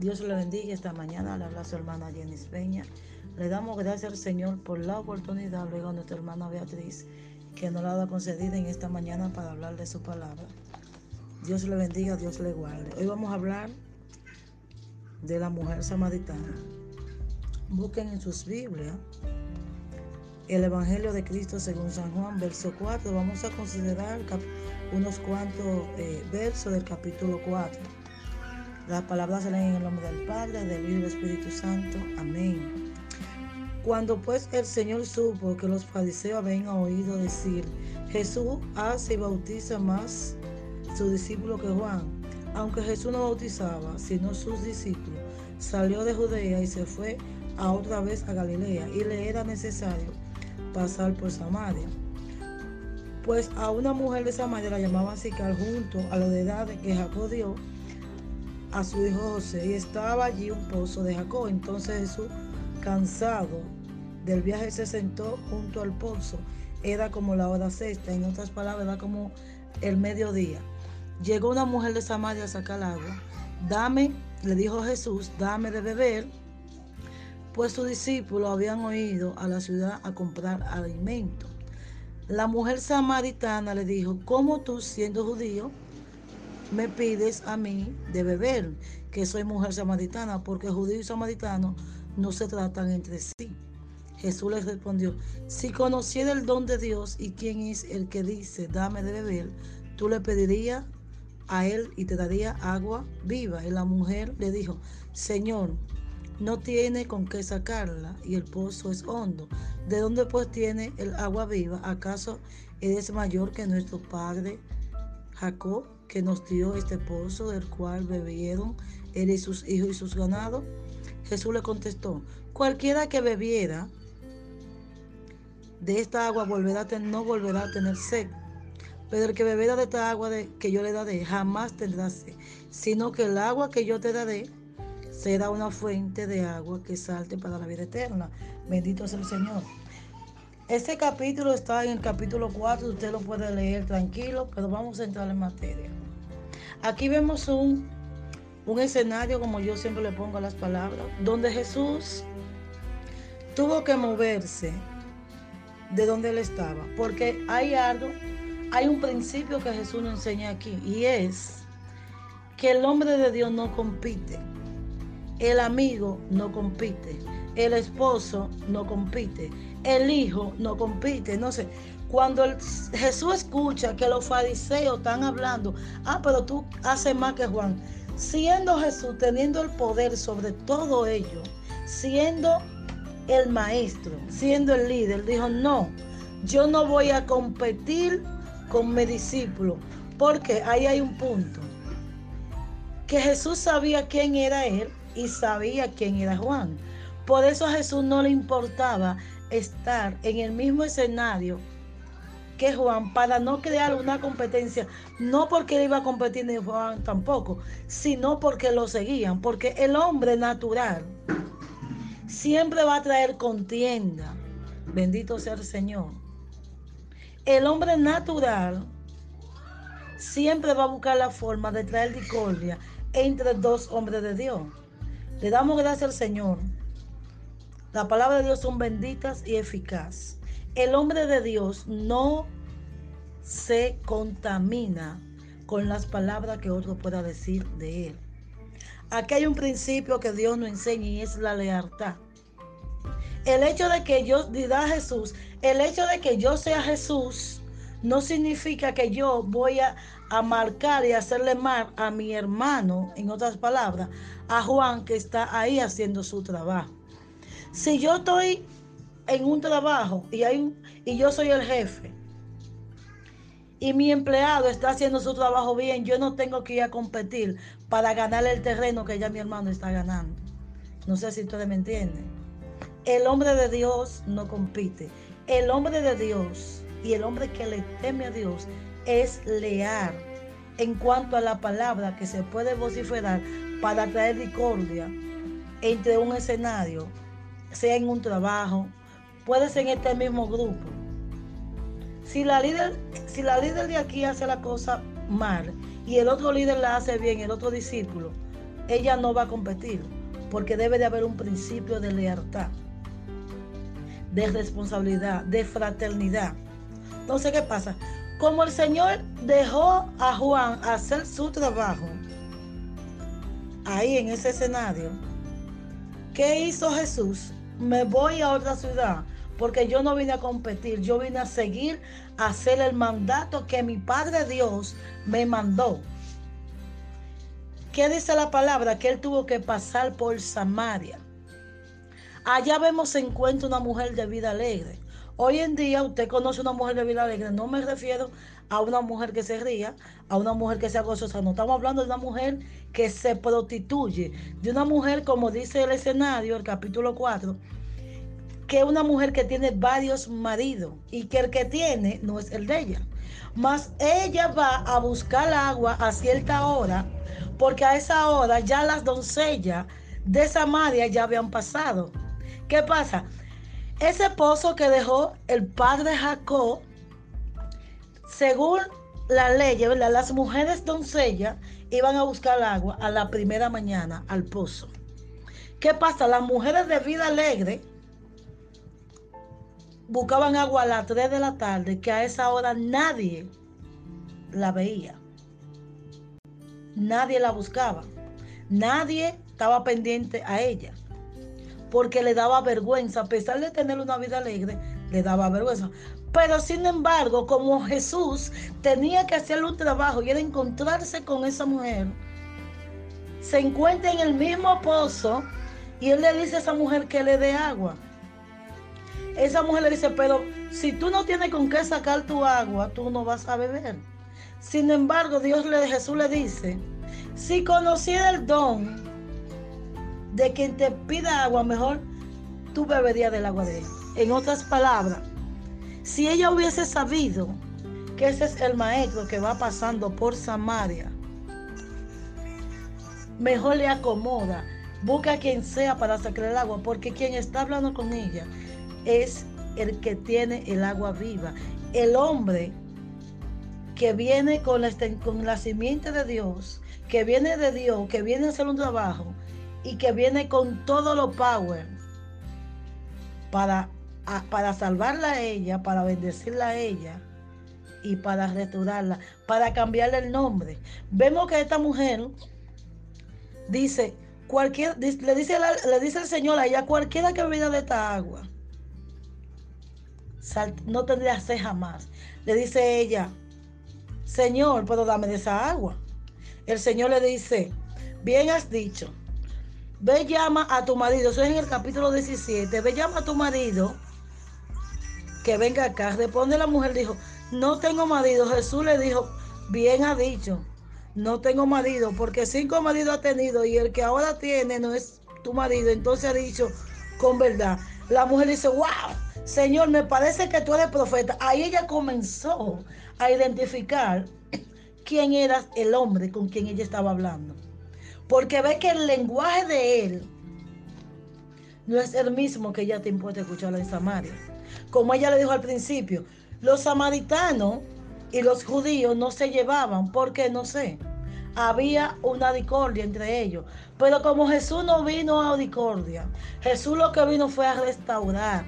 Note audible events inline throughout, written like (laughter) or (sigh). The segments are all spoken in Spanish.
Dios le bendiga esta mañana. Le habla su hermana Jenny Peña. Le damos gracias al Señor por la oportunidad, luego a nuestra hermana Beatriz, que nos la ha concedida en esta mañana para hablar de su palabra. Dios le bendiga, Dios le guarde. Hoy vamos a hablar de la mujer samaritana. Busquen en sus Biblias el Evangelio de Cristo según San Juan, verso 4. Vamos a considerar unos cuantos eh, versos del capítulo 4. Las palabras se leen en el nombre del Padre, del Hijo y del Espíritu Santo. Amén. Cuando pues el Señor supo que los fariseos habían oído decir, Jesús hace y bautiza más su discípulo que Juan, aunque Jesús no bautizaba, sino sus discípulos, salió de Judea y se fue a otra vez a Galilea, y le era necesario pasar por Samaria. Pues a una mujer de Samaria la llamaban Sicar junto a la edad que Jacob dio a su hijo José y estaba allí un pozo de Jacob. Entonces Jesús, cansado del viaje, se sentó junto al pozo. Era como la hora sexta, en otras palabras, era como el mediodía. Llegó una mujer de Samaria a sacar agua. Dame, le dijo Jesús, dame de beber pues sus discípulos habían oído a la ciudad a comprar alimento. La mujer samaritana le dijo, ¿cómo tú siendo judío me pides a mí de beber, que soy mujer samaritana? Porque judío y samaritano no se tratan entre sí. Jesús les respondió, si conociera el don de Dios y quién es el que dice, dame de beber, tú le pedirías a él y te daría agua viva. Y la mujer le dijo, Señor, no tiene con qué sacarla y el pozo es hondo. ¿De dónde pues tiene el agua viva? ¿Acaso eres mayor que nuestro padre Jacob, que nos dio este pozo del cual bebieron él y sus hijos y sus ganados? Jesús le contestó, cualquiera que bebiera de esta agua volverá a no volverá a tener sed. Pero el que bebiera de esta agua de, que yo le daré jamás tendrá sed, sino que el agua que yo te daré será una fuente de agua que salte para la vida eterna. Bendito es el Señor. Este capítulo está en el capítulo 4, usted lo puede leer tranquilo, pero vamos a entrar en materia. Aquí vemos un, un escenario, como yo siempre le pongo las palabras, donde Jesús tuvo que moverse de donde él estaba, porque hay algo, hay un principio que Jesús nos enseña aquí, y es que el hombre de Dios no compite. El amigo no compite. El esposo no compite. El hijo no compite. No sé. Cuando Jesús escucha que los fariseos están hablando, ah, pero tú haces más que Juan. Siendo Jesús, teniendo el poder sobre todo ello, siendo el maestro, siendo el líder, dijo, no, yo no voy a competir con mi discípulo, porque ahí hay un punto. Que Jesús sabía quién era él y sabía quién era Juan. Por eso a Jesús no le importaba estar en el mismo escenario que Juan para no crear una competencia, no porque él iba a competir ni Juan tampoco, sino porque lo seguían, porque el hombre natural siempre va a traer contienda. Bendito sea el Señor. El hombre natural siempre va a buscar la forma de traer discordia entre dos hombres de Dios. Le damos gracias al Señor. La palabra de Dios son benditas y eficaz. El hombre de Dios no se contamina con las palabras que otro pueda decir de él. Aquí hay un principio que Dios nos enseña y es la lealtad. El hecho de que yo diga Jesús, el hecho de que yo sea Jesús, no significa que yo voy a, a marcar y hacerle mal a mi hermano, en otras palabras, a Juan que está ahí haciendo su trabajo. Si yo estoy en un trabajo y, hay y yo soy el jefe y mi empleado está haciendo su trabajo bien, yo no tengo que ir a competir para ganar el terreno que ya mi hermano está ganando. No sé si ustedes me entienden. El hombre de Dios no compite. El hombre de Dios y el hombre que le teme a Dios es leal en cuanto a la palabra que se puede vociferar para traer discordia entre un escenario, sea en un trabajo, puede ser en este mismo grupo. Si la líder, si la líder de aquí hace la cosa mal y el otro líder la hace bien, el otro discípulo, ella no va a competir, porque debe de haber un principio de lealtad, de responsabilidad, de fraternidad. Entonces, ¿qué pasa? Como el Señor dejó a Juan hacer su trabajo, ahí en ese escenario, ¿qué hizo Jesús? Me voy a otra ciudad porque yo no vine a competir, yo vine a seguir a hacer el mandato que mi Padre Dios me mandó. ¿Qué dice la palabra? Que él tuvo que pasar por Samaria. Allá vemos se encuentra una mujer de vida alegre. Hoy en día usted conoce una mujer de vida alegre. No me refiero a una mujer que se ría, a una mujer que sea gozosa. No estamos hablando de una mujer que se prostituye. De una mujer, como dice el escenario, el capítulo 4, que es una mujer que tiene varios maridos y que el que tiene no es el de ella. Mas ella va a buscar agua a cierta hora, porque a esa hora ya las doncellas de Samaria ya habían pasado. ¿Qué pasa? Ese pozo que dejó el padre Jacob, según la ley, las mujeres doncellas iban a buscar agua a la primera mañana al pozo. ¿Qué pasa? Las mujeres de vida alegre buscaban agua a las 3 de la tarde, que a esa hora nadie la veía. Nadie la buscaba. Nadie estaba pendiente a ella. Porque le daba vergüenza, a pesar de tener una vida alegre, le daba vergüenza. Pero sin embargo, como Jesús tenía que hacerle un trabajo y era encontrarse con esa mujer, se encuentra en el mismo pozo y él le dice a esa mujer que le dé agua esa mujer le dice, pero si tú no tienes con qué sacar tu agua, tú no vas a beber. Sin embargo, Dios le, Jesús le dice, si conociera el don de quien te pida agua, mejor tú beberías del agua de él. En otras palabras, si ella hubiese sabido que ese es el maestro que va pasando por Samaria, mejor le acomoda, busca a quien sea para sacar el agua, porque quien está hablando con ella es el que tiene el agua viva. El hombre que viene con la, con la simiente de Dios, que viene de Dios, que viene a hacer un trabajo y que viene con todo lo power para, para salvarla a ella, para bendecirla a ella y para restaurarla, para cambiarle el nombre. Vemos que esta mujer dice, cualquier, le dice, le dice el Señor a ella, cualquiera que venga de esta agua, no tendría sed jamás. Le dice ella, Señor, puedo darme de esa agua. El Señor le dice, bien has dicho, ve llama a tu marido, eso es en el capítulo 17, ve llama a tu marido que venga acá. Responde la mujer, dijo, no tengo marido. Jesús le dijo, bien ha dicho, no tengo marido, porque cinco maridos ha tenido y el que ahora tiene no es tu marido. Entonces ha dicho, con verdad. La mujer dice, wow, Señor, me parece que tú eres profeta. Ahí ella comenzó a identificar (clears throat) quién era el hombre con quien ella estaba hablando. Porque ve que el lenguaje de él no es el mismo que ella te importa escuchar en Samaria. Como ella le dijo al principio, los samaritanos y los judíos no se llevaban, porque no sé, había una discordia entre ellos. Pero como Jesús no vino a discordia, Jesús lo que vino fue a restaurar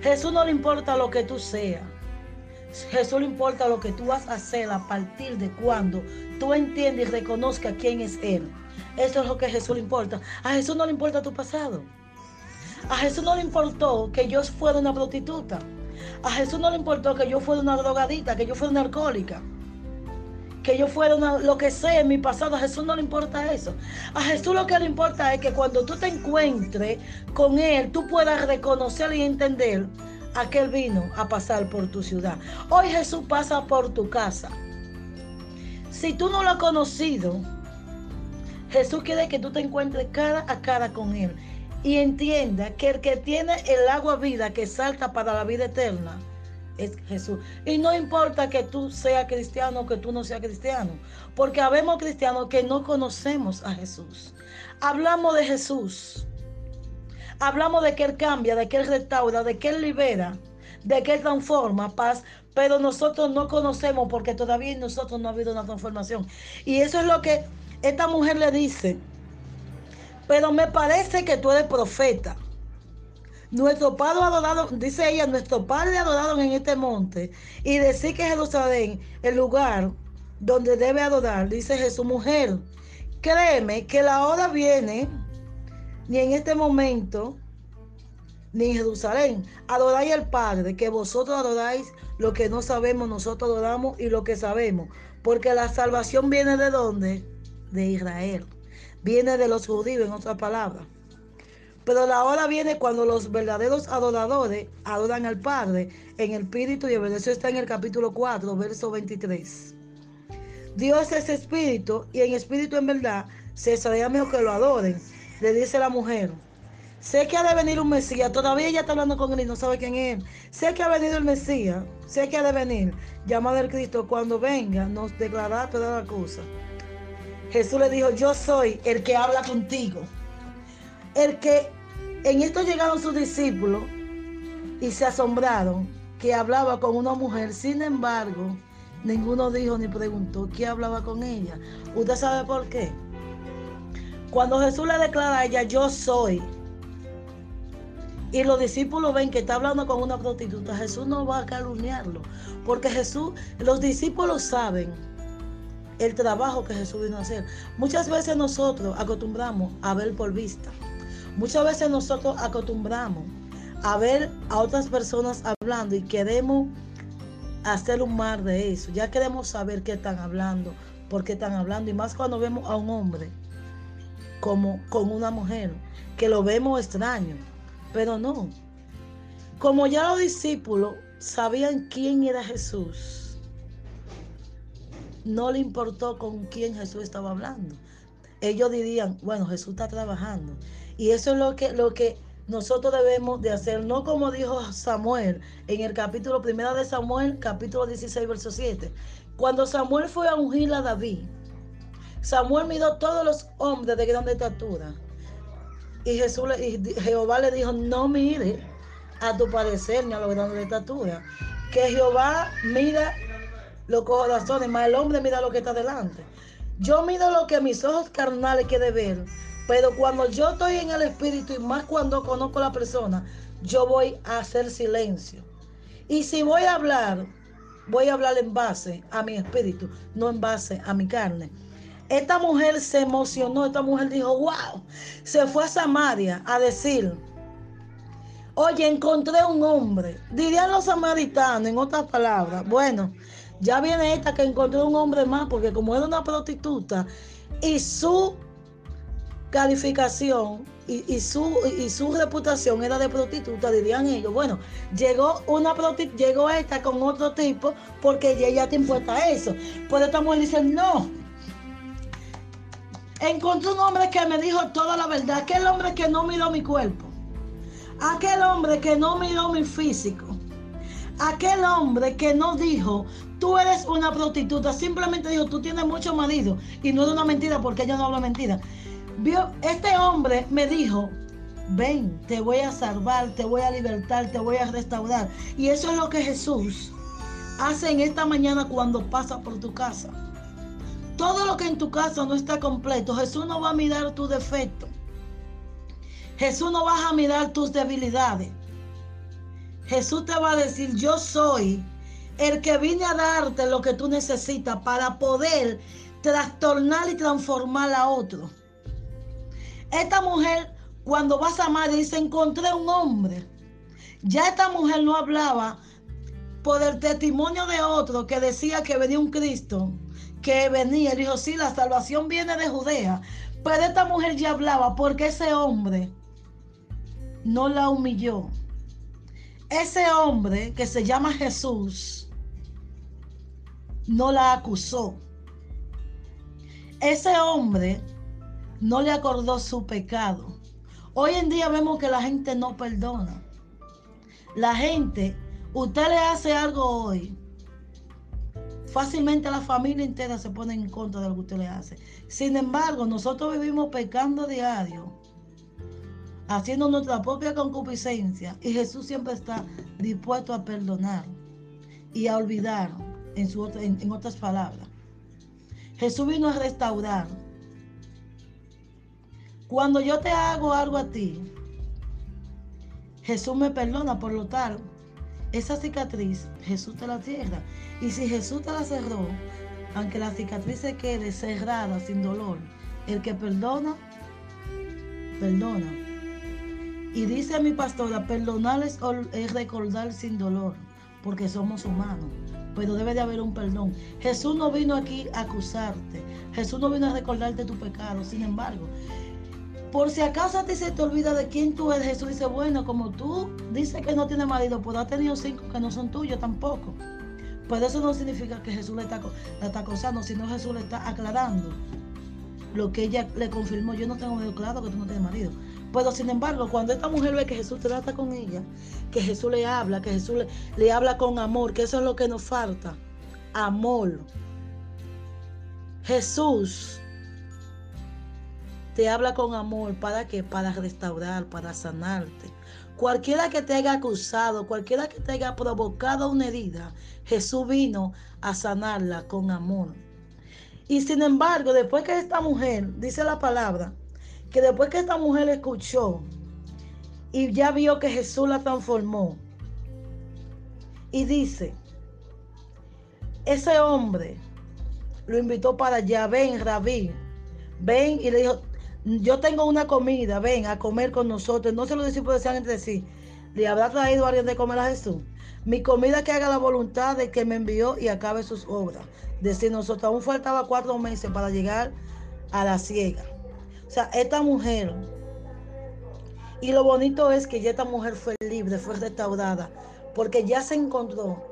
Jesús no le importa lo que tú seas. Jesús le importa lo que tú vas a hacer a partir de cuando tú entiendes y reconozcas quién es Él. Eso es lo que Jesús le importa. A Jesús no le importa tu pasado. A Jesús no le importó que yo fuera una prostituta. A Jesús no le importó que yo fuera una drogadita, que yo fuera una alcohólica que yo fuera lo que sea en mi pasado, a Jesús no le importa eso. A Jesús lo que le importa es que cuando tú te encuentres con Él, tú puedas reconocer y entender a que Él vino a pasar por tu ciudad. Hoy Jesús pasa por tu casa. Si tú no lo has conocido, Jesús quiere que tú te encuentres cara a cara con Él y entienda que el que tiene el agua vida que salta para la vida eterna, es Jesús. Y no importa que tú seas cristiano o que tú no seas cristiano, porque habemos cristianos que no conocemos a Jesús. Hablamos de Jesús. Hablamos de que Él cambia, de que Él restaura, de que Él libera, de que Él transforma paz. pero nosotros no conocemos porque todavía en nosotros no ha habido una transformación. Y eso es lo que esta mujer le dice. Pero me parece que tú eres profeta. Nuestro padre adorado, dice ella, nuestro padre adorado en este monte. Y decir que Jerusalén, el lugar donde debe adorar, dice Jesús, mujer, créeme que la hora viene, ni en este momento, ni en Jerusalén. Adoráis al Padre, que vosotros adoráis lo que no sabemos, nosotros adoramos y lo que sabemos. Porque la salvación viene de dónde? De Israel. Viene de los judíos, en otras palabras. Pero la hora viene cuando los verdaderos adoradores adoran al Padre en el Espíritu y el eso está en el capítulo 4, verso 23. Dios es Espíritu y en Espíritu en verdad se sería mejor que lo adoren, le dice la mujer. Sé que ha de venir un Mesías, todavía ella está hablando con él y no sabe quién es. Sé que ha venido el Mesías, sé que ha de venir, llamado el Cristo, cuando venga nos declarará toda la cosa. Jesús le dijo, yo soy el que habla contigo. El que en esto llegaron sus discípulos y se asombraron que hablaba con una mujer. Sin embargo, ninguno dijo ni preguntó quién hablaba con ella. ¿Usted sabe por qué? Cuando Jesús le declara a ella, yo soy, y los discípulos ven que está hablando con una prostituta, Jesús no va a calumniarlo, porque Jesús, los discípulos saben el trabajo que Jesús vino a hacer. Muchas veces nosotros acostumbramos a ver por vista. Muchas veces nosotros acostumbramos a ver a otras personas hablando y queremos hacer un mar de eso. Ya queremos saber qué están hablando, por qué están hablando. Y más cuando vemos a un hombre como con una mujer, que lo vemos extraño. Pero no. Como ya los discípulos sabían quién era Jesús, no le importó con quién Jesús estaba hablando. Ellos dirían, bueno, Jesús está trabajando. Y eso es lo que, lo que nosotros debemos de hacer, no como dijo Samuel en el capítulo primero de Samuel, capítulo 16, verso 7. Cuando Samuel fue a ungir a David, Samuel miró todos los hombres de grande estatura. Y, Jesús y Jehová le dijo, no mire a tu parecer ni a los grandes de estatura. Que Jehová mira los corazones, más el hombre mira lo que está delante. Yo mido lo que mis ojos carnales quieren ver pero cuando yo estoy en el espíritu y más cuando conozco a la persona, yo voy a hacer silencio. Y si voy a hablar, voy a hablar en base a mi espíritu, no en base a mi carne. Esta mujer se emocionó, esta mujer dijo, wow, se fue a Samaria a decir, oye, encontré un hombre. Dirían los samaritanos, en otras palabras, bueno, ya viene esta que encontró un hombre más, porque como era una prostituta y su calificación y, su, y su reputación era de prostituta, dirían ellos. Bueno, llegó una llegó esta con otro tipo porque ella ya te impuesta eso. Por esta mujer dice, no. Encontré un hombre que me dijo toda la verdad. Aquel hombre que no miró mi cuerpo. Aquel hombre que no miró mi físico. Aquel hombre que no dijo, tú eres una prostituta. Simplemente dijo, tú tienes mucho marido. Y no es una mentira porque ella no habla mentira este hombre me dijo, ven, te voy a salvar, te voy a libertar, te voy a restaurar. Y eso es lo que Jesús hace en esta mañana cuando pasa por tu casa. Todo lo que en tu casa no está completo, Jesús no va a mirar tu defecto. Jesús no va a mirar tus debilidades. Jesús te va a decir, yo soy el que vine a darte lo que tú necesitas para poder trastornar y transformar a otro. Esta mujer, cuando va a Samaria, dice, encontré un hombre. Ya esta mujer no hablaba por el testimonio de otro que decía que venía un Cristo, que venía. Él dijo, sí, la salvación viene de Judea. Pero esta mujer ya hablaba porque ese hombre no la humilló. Ese hombre que se llama Jesús no la acusó. Ese hombre no le acordó su pecado. Hoy en día vemos que la gente no perdona. La gente, usted le hace algo hoy, fácilmente la familia entera se pone en contra de lo que usted le hace. Sin embargo, nosotros vivimos pecando diario, haciendo nuestra propia concupiscencia y Jesús siempre está dispuesto a perdonar. y a olvidar, en, otras palabras. Jesús vino a restaurar. Cuando yo te hago algo a ti, Jesús me perdona, por lo tal, esa cicatriz Jesús te la cierra. Y si Jesús te la cerró, aunque la cicatriz se quede cerrada sin dolor, el que perdona, perdona. Y dice mi pastora, perdonar es recordar sin dolor, porque somos humanos, pero debe de haber un perdón. Jesús no vino aquí a acusarte, Jesús no vino a recordarte tu pecado, sin embargo, por si acaso a ti se te olvida de quién tú eres, Jesús dice, bueno, como tú dices que no tiene marido, pues ha tenido cinco que no son tuyos tampoco. Pues eso no significa que Jesús le está, la está acosando, sino Jesús le está aclarando lo que ella le confirmó. Yo no tengo medio claro que tú no tienes marido. Pero sin embargo, cuando esta mujer ve que Jesús trata con ella, que Jesús le habla, que Jesús le, le habla con amor, que eso es lo que nos falta. Amor. Jesús te habla con amor. ¿Para qué? Para restaurar, para sanarte. Cualquiera que te haya acusado, cualquiera que te haya provocado una herida, Jesús vino a sanarla con amor. Y sin embargo, después que esta mujer, dice la palabra, que después que esta mujer escuchó y ya vio que Jesús la transformó, y dice, ese hombre lo invitó para allá, ven, rabí, ven, y le dijo, yo tengo una comida, ven a comer con nosotros. No se lo discípulos decían entre sí. ¿Le habrá traído alguien de comer a Jesús? Mi comida que haga la voluntad de que me envió y acabe sus obras. Decir, nosotros aún faltaba cuatro meses para llegar a la ciega. O sea, esta mujer, y lo bonito es que ya esta mujer fue libre, fue restaurada, porque ya se encontró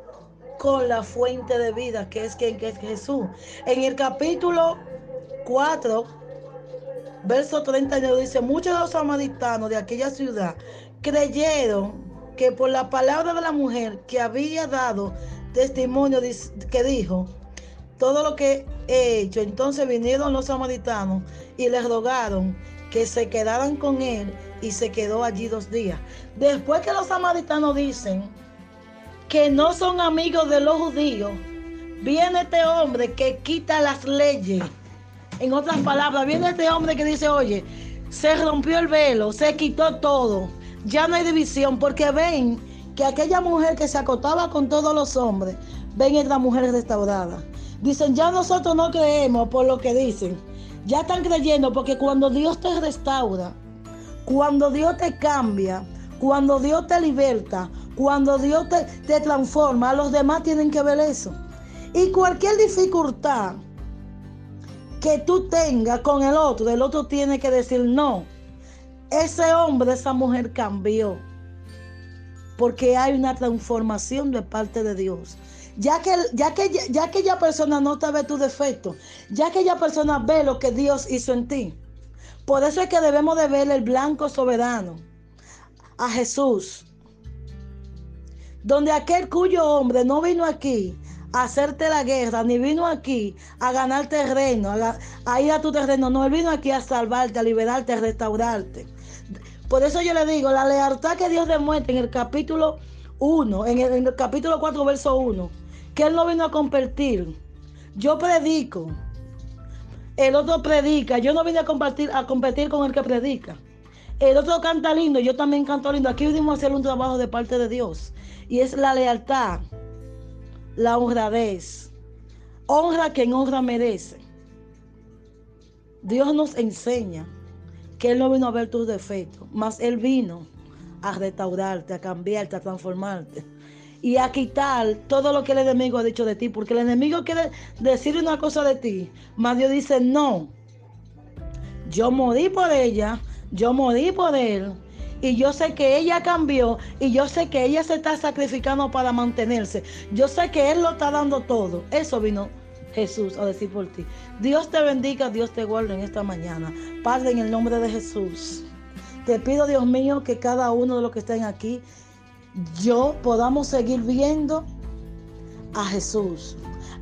con la fuente de vida, que es, que, que es Jesús. En el capítulo 4, verso 39 dice, muchos de los samaritanos de aquella ciudad creyeron que por la palabra de la mujer que había dado testimonio que dijo, todo lo que he hecho, entonces vinieron los samaritanos y les rogaron que se quedaran con él y se quedó allí dos días. Después que los samaritanos dicen que no son amigos de los judíos, viene este hombre que quita las leyes en otras palabras, viene este hombre que dice, oye, se rompió el velo, se quitó todo, ya no hay división, porque ven que aquella mujer que se acotaba con todos los hombres, ven esta mujer restaurada. Dicen, ya nosotros no creemos por lo que dicen, ya están creyendo porque cuando Dios te restaura, cuando Dios te cambia, cuando Dios te liberta, cuando Dios te, te transforma, los demás tienen que ver eso. Y cualquier dificultad que tú tengas con el otro, el otro tiene que decir no. Ese hombre, esa mujer cambió. Porque hay una transformación de parte de Dios. Ya que, ya que, ya aquella persona no te ve tu defecto, ya que aquella persona ve lo que Dios hizo en ti. Por eso es que debemos de ver el blanco soberano, a Jesús. Donde aquel cuyo hombre no vino aquí hacerte la guerra, ni vino aquí a ganar terreno, a, ir a tu terreno. No, él vino aquí a salvarte, a liberarte, a restaurarte. Por eso yo le digo, la lealtad que Dios demuestra en el capítulo 1, en el, capítulo 4, verso 1, que Él no vino a compartir. Yo predico, el otro predica. Yo no vine a compartir, a competir con el que predica. El otro canta lindo, yo también canto lindo. Aquí vinimos a hacer un trabajo de parte de Dios. Y es la lealtad la honradez. Honra quien honra merece. Dios nos enseña que Él no vino a ver tus defectos, mas Él vino a restaurarte, a cambiarte, a transformarte y a quitar todo lo que el enemigo ha dicho de ti, porque el enemigo quiere decir una cosa de ti, mas Dios dice, no, yo morí por ella, yo morí por él, y yo sé que ella cambió y yo sé que ella se está sacrificando para mantenerse. Yo sé que Él lo está dando todo. Eso vino Jesús a decir por ti. Dios te bendiga, Dios te guarde en esta mañana. Padre, en el nombre de Jesús. Te pido, Dios mío, que cada uno de los que estén aquí, yo podamos seguir viendo a Jesús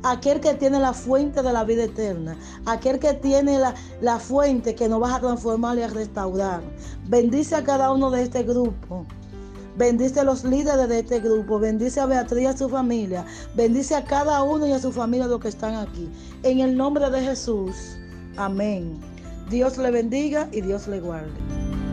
aquel que tiene la fuente de la vida eterna, aquel que tiene la, fuente que nos va a transformar y a restaurar. Bendice a cada uno de este grupo. Bendice a los líderes de este grupo. Bendice a Beatriz y a su familia. Bendice a cada uno y a su familia los que están aquí. En el nombre de Jesús. Amén. Dios le bendiga y Dios le guarde.